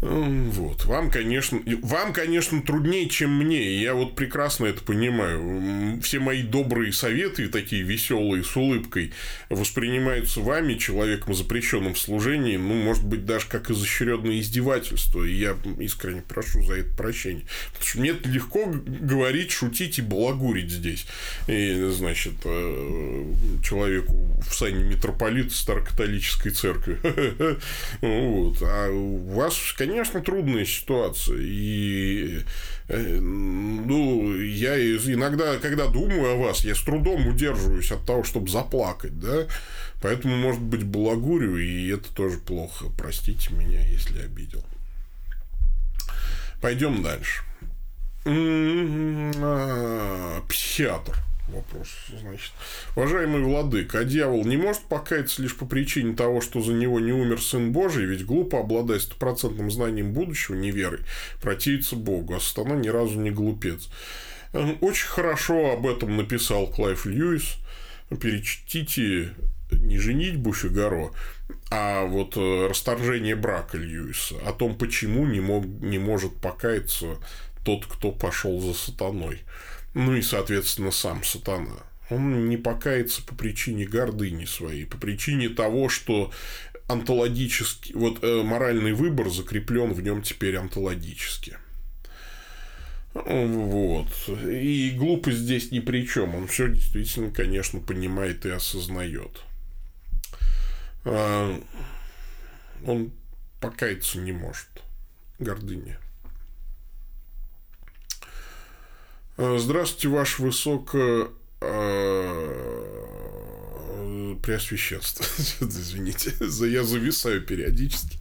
Вот. Вам, конечно, вам, конечно, труднее, чем мне. Я вот прекрасно это понимаю. Все мои добрые советы, такие веселые, с улыбкой, воспринимаются вами, человеком, запрещенным в служении, ну, может быть, даже как изощренное издевательство. И я искренне прошу за это прощения. Потому что мне легко говорить, шутить и балагурить здесь. И, значит, э, человеку в сане митрополита старокатолической церкви. (laughs) Вот. А у вас, конечно, конечно, трудная ситуация. И э, ну, я иногда, когда думаю о вас, я с трудом удерживаюсь от того, чтобы заплакать, да. Поэтому, может быть, балагурю, и это тоже плохо. Простите меня, если обидел. Пойдем дальше. А, психиатр вопрос, значит. Уважаемый владык, а дьявол не может покаяться лишь по причине того, что за него не умер Сын Божий, ведь глупо, обладая стопроцентным знанием будущего, не верой, противиться Богу, а сатана ни разу не глупец. Эм, очень хорошо об этом написал Клайв Льюис. Перечтите не «Женитьбу Фигаро», а вот э, расторжение брака Льюиса, о том, почему не, мог, не может покаяться тот, кто пошел за сатаной ну и, соответственно, сам сатана. Он не покается по причине гордыни своей, по причине того, что онтологический, вот э, моральный выбор закреплен в нем теперь онтологически. Вот. И глупость здесь ни при чем. Он все действительно, конечно, понимает и осознает. А, он покаяться не может. Гордыня. Здравствуйте, ваше высокое Преосвященство. (laughs) Извините, я зависаю периодически.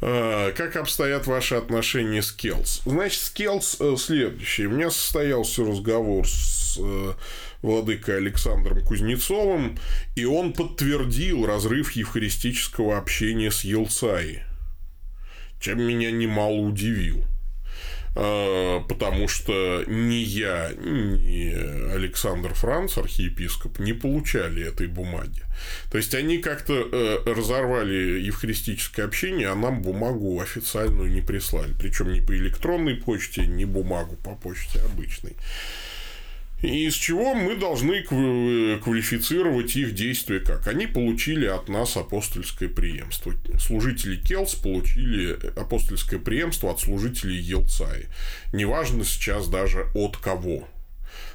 Как обстоят ваши отношения с Келс? Значит, с Келс следующее. У меня состоялся разговор с владыкой Александром Кузнецовым, и он подтвердил разрыв евхаристического общения с Елцаи, чем меня немало удивил потому что ни я, ни Александр Франц, архиепископ, не получали этой бумаги. То есть они как-то э, разорвали евхаристическое общение, а нам бумагу официальную не прислали. Причем не по электронной почте, не бумагу по почте обычной. Из чего мы должны квалифицировать их действия как? Они получили от нас апостольское преемство. Служители Келс получили апостольское преемство от служителей Елцаи. Неважно сейчас даже от кого.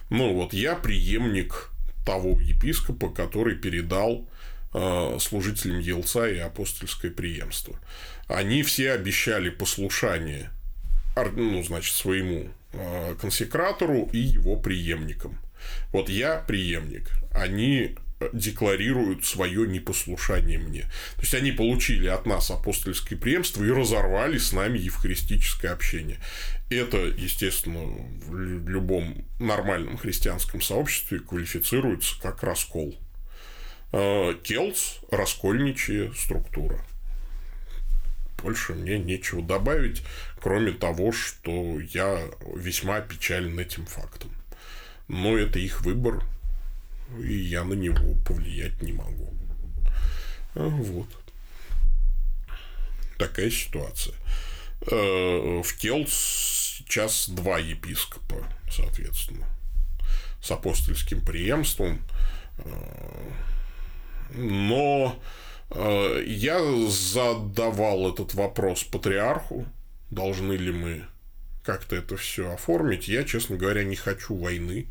Ну вот я преемник того епископа, который передал э, служителям Елца и апостольское преемство. Они все обещали послушание ну, значит, своему Э, консекратору и его преемникам. Вот я преемник, они декларируют свое непослушание мне. То есть они получили от нас апостольское преемство и разорвали с нами евхаристическое общение. Это, естественно, в любом нормальном христианском сообществе квалифицируется как раскол. Э, Келс – раскольничья структура больше мне нечего добавить, кроме того, что я весьма печален этим фактом. Но это их выбор, и я на него повлиять не могу. А, вот. Такая ситуация. Э, в Келс сейчас два епископа, соответственно, с апостольским преемством. Э, но Э, я задавал этот вопрос патриарху, должны ли мы как-то это все оформить. Я, честно говоря, не хочу войны.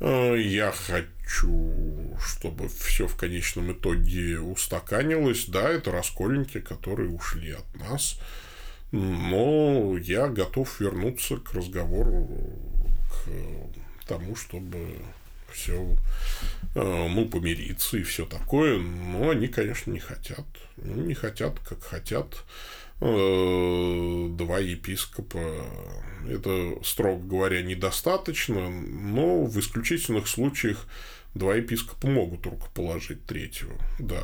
Э, я хочу, чтобы все в конечном итоге устаканилось. Да, это раскольники, которые ушли от нас. Но я готов вернуться к разговору, к тому, чтобы все, э, ну, помириться и все такое, но они, конечно, не хотят. Ну, не хотят, как хотят два епископа. Это, строго говоря, недостаточно, но в исключительных случаях два епископа могут рукоположить третьего. Да,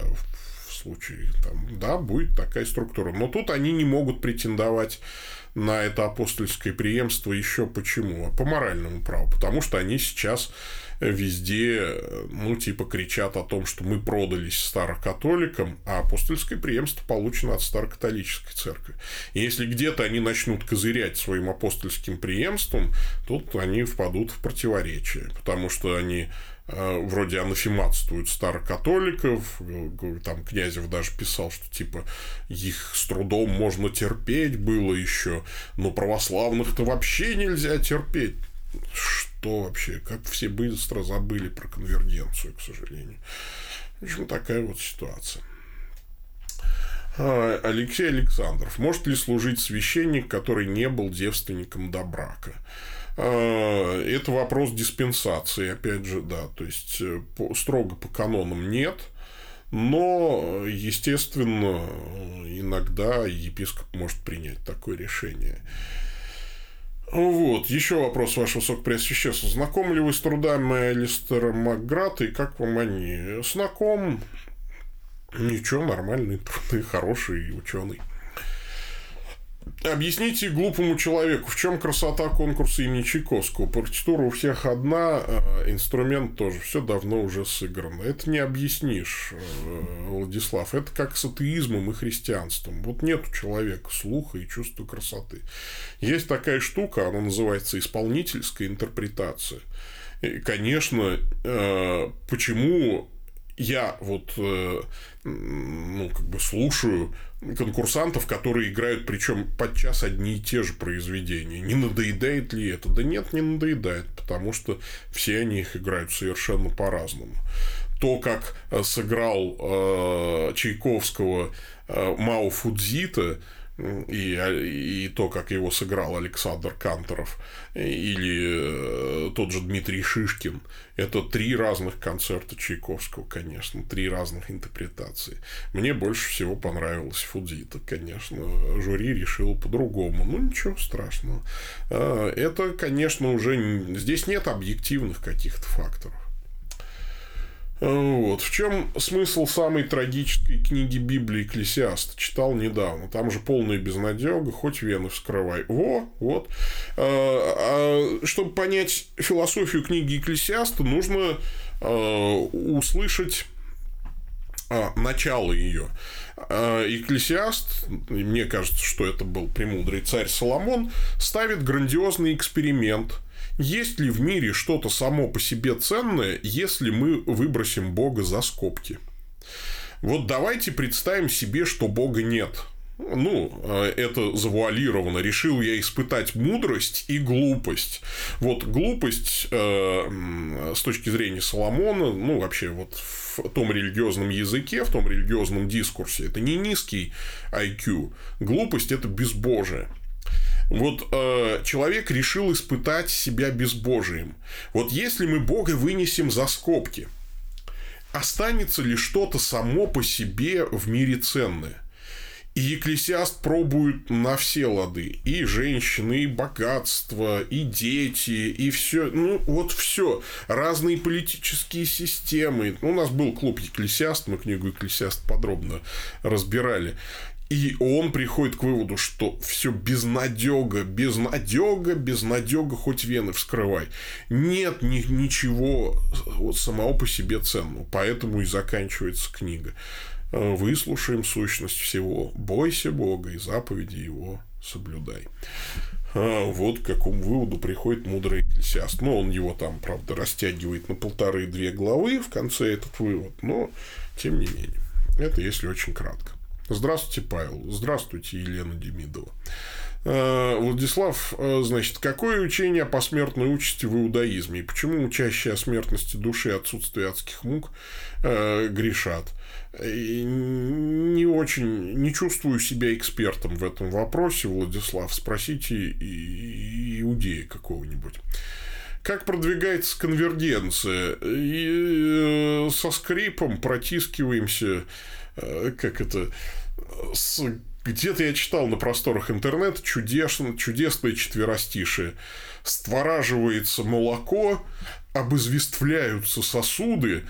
в случае, там, да, будет такая структура. Но тут они не могут претендовать на это апостольское преемство еще почему? По моральному праву. Потому что они сейчас везде, ну, типа, кричат о том, что мы продались старокатоликам, а апостольское преемство получено от старокатолической церкви. И если где-то они начнут козырять своим апостольским преемством, тут они впадут в противоречие, потому что они э, вроде анафематствуют старокатоликов, там Князев даже писал, что типа их с трудом можно терпеть было еще, но православных-то вообще нельзя терпеть что вообще, как все быстро забыли про конвергенцию, к сожалению. В общем, такая вот ситуация. А, Алексей Александров. Может ли служить священник, который не был девственником до брака? А, это вопрос диспенсации, опять же, да. То есть, э, строго по канонам нет. Но, естественно, иногда епископ может принять такое решение. Вот, еще вопрос, ваше высокопреосвященство. Знакомы ли вы с трудами Алистера Макграта и как вам они? Знаком. Ничего, нормальный, труды, хороший ученый. Объясните глупому человеку, в чем красота конкурса имени Чайковского. Партитура у всех одна, э, инструмент тоже, все давно уже сыграно. Это не объяснишь, э, Владислав. Это как с атеизмом и христианством. Вот нет у человека слуха и чувства красоты. Есть такая штука, она называется исполнительская интерпретация. И, конечно, э, почему я вот ну, как бы слушаю конкурсантов, которые играют, причем подчас одни и те же произведения. Не надоедает ли это? Да нет, не надоедает, потому что все они их играют совершенно по-разному. То, как э, сыграл э, Чайковского э, Мао Фудзита, и, и то, как его сыграл Александр Канторов или э, тот же Дмитрий Шишкин, это три разных концерта Чайковского, конечно, три разных интерпретации. Мне больше всего понравилась Фудзита, конечно. Жюри решило по-другому. Ну, ничего страшного. А, это, конечно, уже... Здесь нет объективных каких-то факторов. Вот. В чем смысл самой трагической книги Библии Экклесиаста? Читал недавно. Там же полная безнадега, хоть вены вскрывай. Во, вот. А, а, чтобы понять философию книги Экклесиаста, нужно а, услышать начало ее. Экклесиаст, мне кажется, что это был премудрый царь Соломон, ставит грандиозный эксперимент – есть ли в мире что-то само по себе ценное, если мы выбросим Бога за скобки? Вот давайте представим себе, что Бога нет. Ну, э, это завуалировано. Решил я испытать мудрость и глупость. Вот глупость э, с точки зрения Соломона, ну, вообще вот в том религиозном языке, в том религиозном дискурсе, это не низкий IQ. Глупость – это безбожие. Вот э, человек решил испытать себя безбожием. Вот если мы Бога вынесем за скобки, останется ли что-то само по себе в мире ценное? И Екклесиаст пробует на все лады. И женщины, и богатство, и дети, и все. Ну, вот все. Разные политические системы. У нас был клуб Екклесиаст, мы книгу Екклесиаст подробно разбирали. И он приходит к выводу, что все безнадега, безнадега, безнадега, хоть вены вскрывай. Нет ни, ничего вот самого по себе ценного. Поэтому и заканчивается книга. Э, Выслушаем сущность всего. Бойся Бога и заповеди его соблюдай. А вот к какому выводу приходит мудрый экклесиаст. Ну, он его там, правда, растягивает на полторы-две главы в конце этот вывод, но тем не менее. Это если очень кратко. Здравствуйте, Павел. Здравствуйте, Елена Демидова. Э, Владислав, э, значит, какое учение о посмертной участи в иудаизме и почему учащие о смертности души и отсутствии адских мук э, грешат? Не очень, не чувствую себя экспертом в этом вопросе, Владислав. Спросите иудея какого-нибудь как продвигается конвергенция. И со скрипом протискиваемся, как это, с... где-то я читал на просторах интернета чудесно, чудесное четверостишие. Створаживается молоко, обызвествляются сосуды,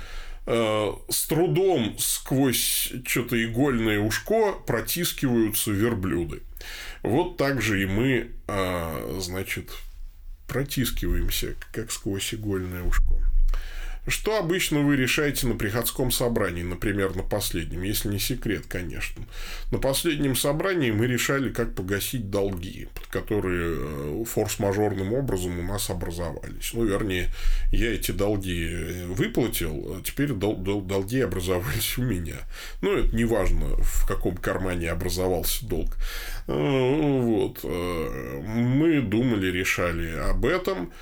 э, с трудом сквозь что-то игольное ушко протискиваются верблюды. Вот так же и мы, э, значит, протискиваемся, как сквозь игольное ушко. Что обычно вы решаете на приходском собрании, например, на последнем, если не секрет, конечно. На последнем собрании мы решали, как погасить долги, которые э, форс-мажорным образом у нас образовались. Ну, вернее, я эти долги э, выплатил, а теперь дол- дол- долги образовались у меня. Ну, это не важно, в каком кармане образовался долг. Э, вот. Мы думали, решали об этом.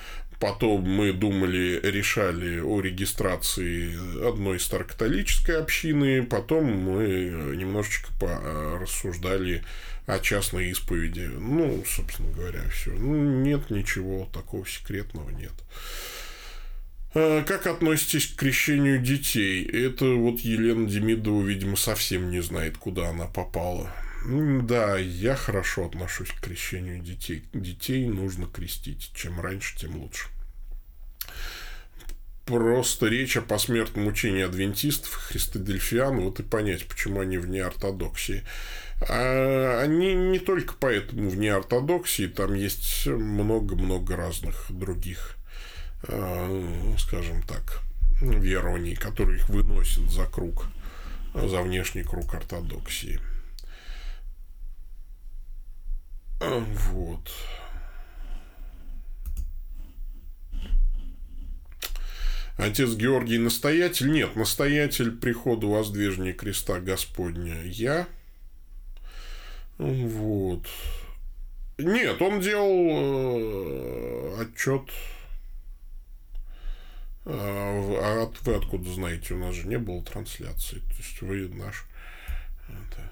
Потом мы думали, решали о регистрации одной старокатолической общины. Потом мы немножечко рассуждали о частной исповеди. Ну, собственно говоря, все. Ну, нет ничего такого секретного, нет. А как относитесь к крещению детей? Это вот Елена Демидова, видимо, совсем не знает, куда она попала. Да, я хорошо отношусь к крещению детей. Детей нужно крестить. Чем раньше, тем лучше. Просто речь о посмертном учении адвентистов, христодельфиан, вот и понять, почему они вне ортодоксии. А они не только поэтому вне ортодоксии, там есть много-много разных других, а, скажем так, верований, которые их выносят за круг, за внешний круг ортодоксии. Вот. Отец Георгий настоятель? Нет, настоятель прихода воздвижения креста Господня я. Вот. Нет, он делал э, отчет. А, а вы откуда знаете? У нас же не было трансляции. То есть вы наш это,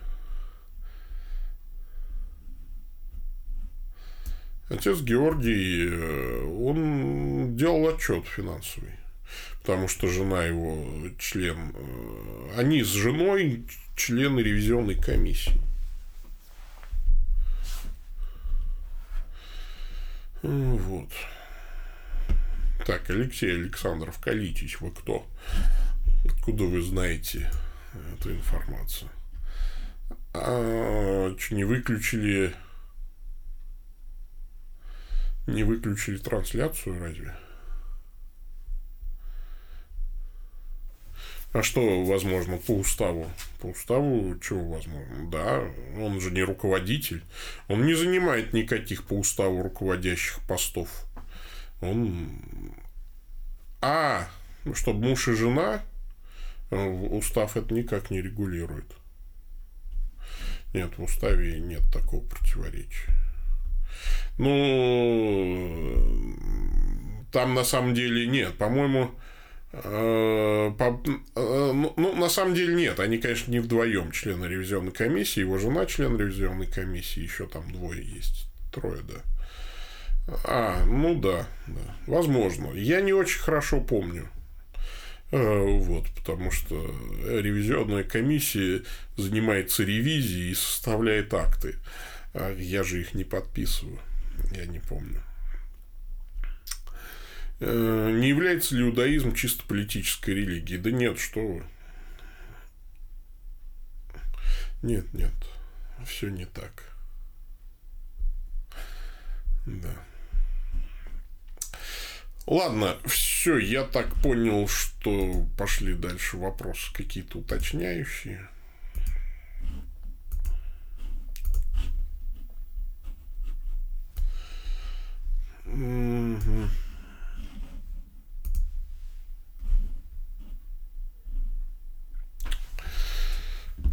Отец Георгий, э, он делал отчет финансовый, потому что жена его член, э, они с женой члены ревизионной комиссии. Вот. Так, Алексей Александров Калитич, вы кто? Откуда вы знаете эту информацию? А, что, не выключили... Не выключили трансляцию разве? А что возможно по уставу? По уставу чего возможно? Да, он же не руководитель. Он не занимает никаких по уставу руководящих постов. Он... А, чтобы муж и жена, э, устав это никак не регулирует. Нет, в уставе нет такого противоречия. Ну, там на самом деле нет. По-моему, э, по, э, ну, ну, на самом деле нет. Они, конечно, не вдвоем члены ревизионной комиссии. Его жена член ревизионной комиссии. Еще там двое есть. Трое, да. А, ну да, да, возможно. Я не очень хорошо помню. Э, вот, потому что ревизионная комиссия занимается ревизией и составляет акты. А я же их не подписываю. Я не помню. Э, не является ли иудаизм чисто политической религией? Да нет, что вы. Нет, нет. Все не так. Да. Ладно, все, я так понял, что пошли дальше вопросы какие-то уточняющие.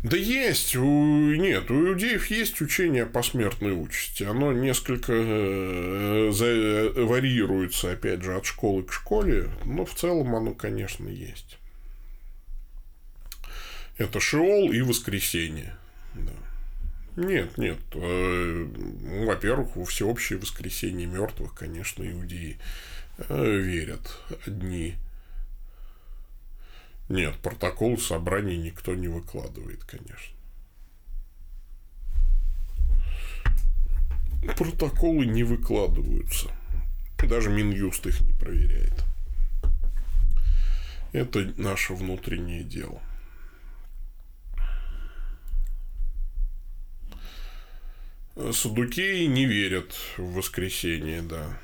Да есть, у, нет, у иудеев есть учение о посмертной участи. Оно несколько э, за, варьируется, опять же, от школы к школе, но в целом оно, конечно, есть. Это Шиол и воскресенье. Да. Нет, нет. Э, ну, во-первых, во всеобщее воскресенье мертвых, конечно, иудеи э, верят. Одни нет, протокол собраний никто не выкладывает, конечно. Протоколы не выкладываются. Даже Минюст их не проверяет. Это наше внутреннее дело. Садукеи не верят в воскресенье, да.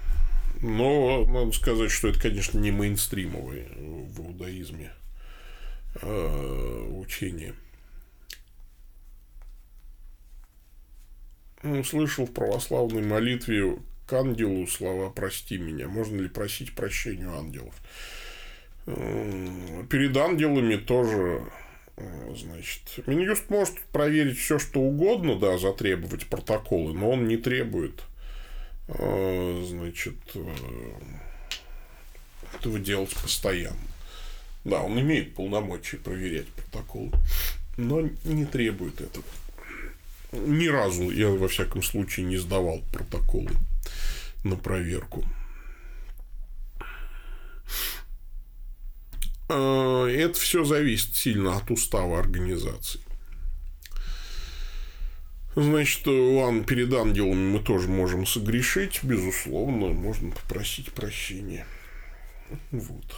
Но надо сказать, что это, конечно, не мейнстримовые в иудаизме э, учение. Ну, слышал в православной молитве к ангелу слова «прости меня». Можно ли просить прощения у ангелов? Перед ангелами тоже Значит, Минюст может проверить все, что угодно, да, затребовать протоколы, но он не требует, э, значит, этого делать постоянно. Да, он имеет полномочия проверять протоколы, но не требует этого. Ни разу я, во всяком случае, не сдавал протоколы на проверку. А, это все зависит сильно от устава организации. Значит, ладно, перед ангелами мы тоже можем согрешить, безусловно, можно попросить прощения. Вот.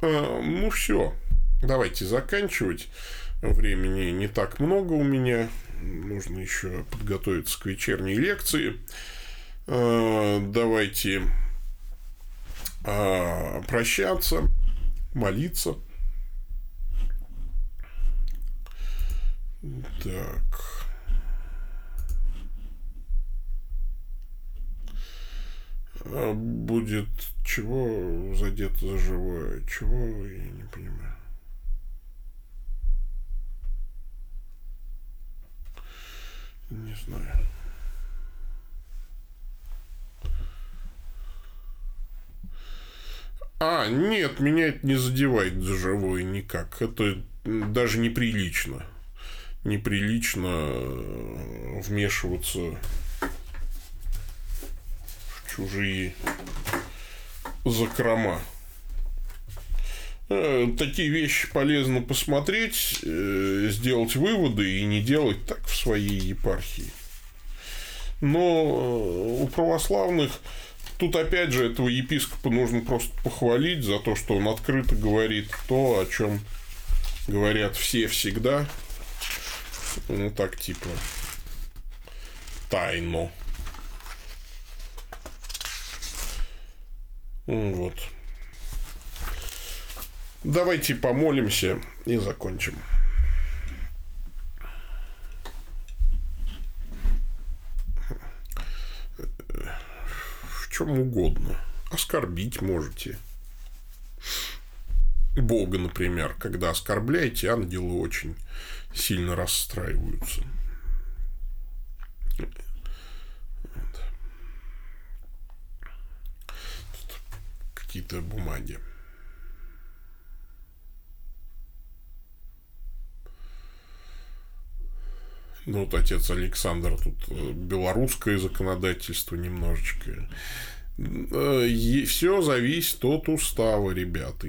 А, ну, все. Давайте заканчивать. Времени не так много у меня. Нужно еще подготовиться к вечерней лекции. Давайте а, прощаться, молиться. Так. А будет чего задето за живое? Чего, я не понимаю. Не знаю. А, нет, меня это не задевает за никак. Это даже неприлично. неприлично э, вмешиваться в чужие закрома. Э, такие вещи полезно посмотреть, э, сделать выводы и не делать так в своей епархии. Но у православных тут опять же этого епископа нужно просто похвалить за то, что он открыто говорит то, о чем говорят все всегда, ну так типа тайно. Вот. Давайте помолимся и закончим. Чем угодно. Оскорбить можете. Бога, например, когда оскорбляете, ангелы очень сильно расстраиваются. какие-то бумаги. Ну, вот отец Александр, тут э, белорусское законодательство немножечко. Э, Все зависит от устава, ребята.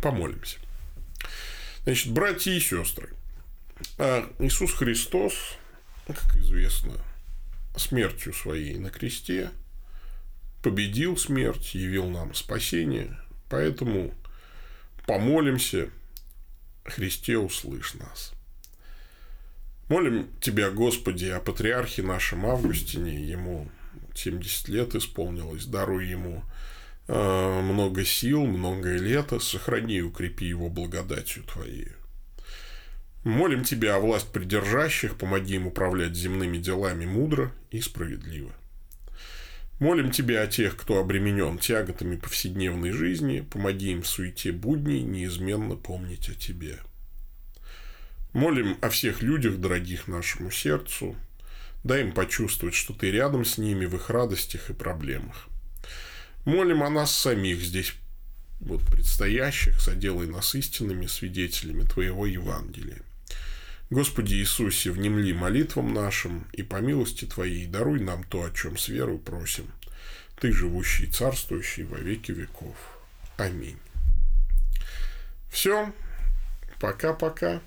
Помолимся. Значит, братья и сестры, а Иисус Христос, как известно, смертью своей на кресте победил смерть, явил нам спасение, поэтому помолимся, Христе услышь нас. Молим Тебя, Господи, о патриархе нашем Августине, ему 70 лет исполнилось, даруй ему э, много сил, многое лето, сохрани и укрепи его благодатью Твоей. Молим Тебя о власть придержащих, помоги им управлять земными делами мудро и справедливо. Молим Тебя о тех, кто обременен тяготами повседневной жизни, помоги им в суете будней неизменно помнить о Тебе. Молим о всех людях, дорогих нашему сердцу, дай им почувствовать, что Ты рядом с ними в их радостях и проблемах. Молим о нас самих здесь, вот предстоящих, соделай нас истинными свидетелями Твоего Евангелия. Господи Иисусе, внемли молитвам нашим и по милости Твоей даруй нам то, о чем с верой просим. Ты живущий и царствующий во веки веков. Аминь. Все. Пока-пока.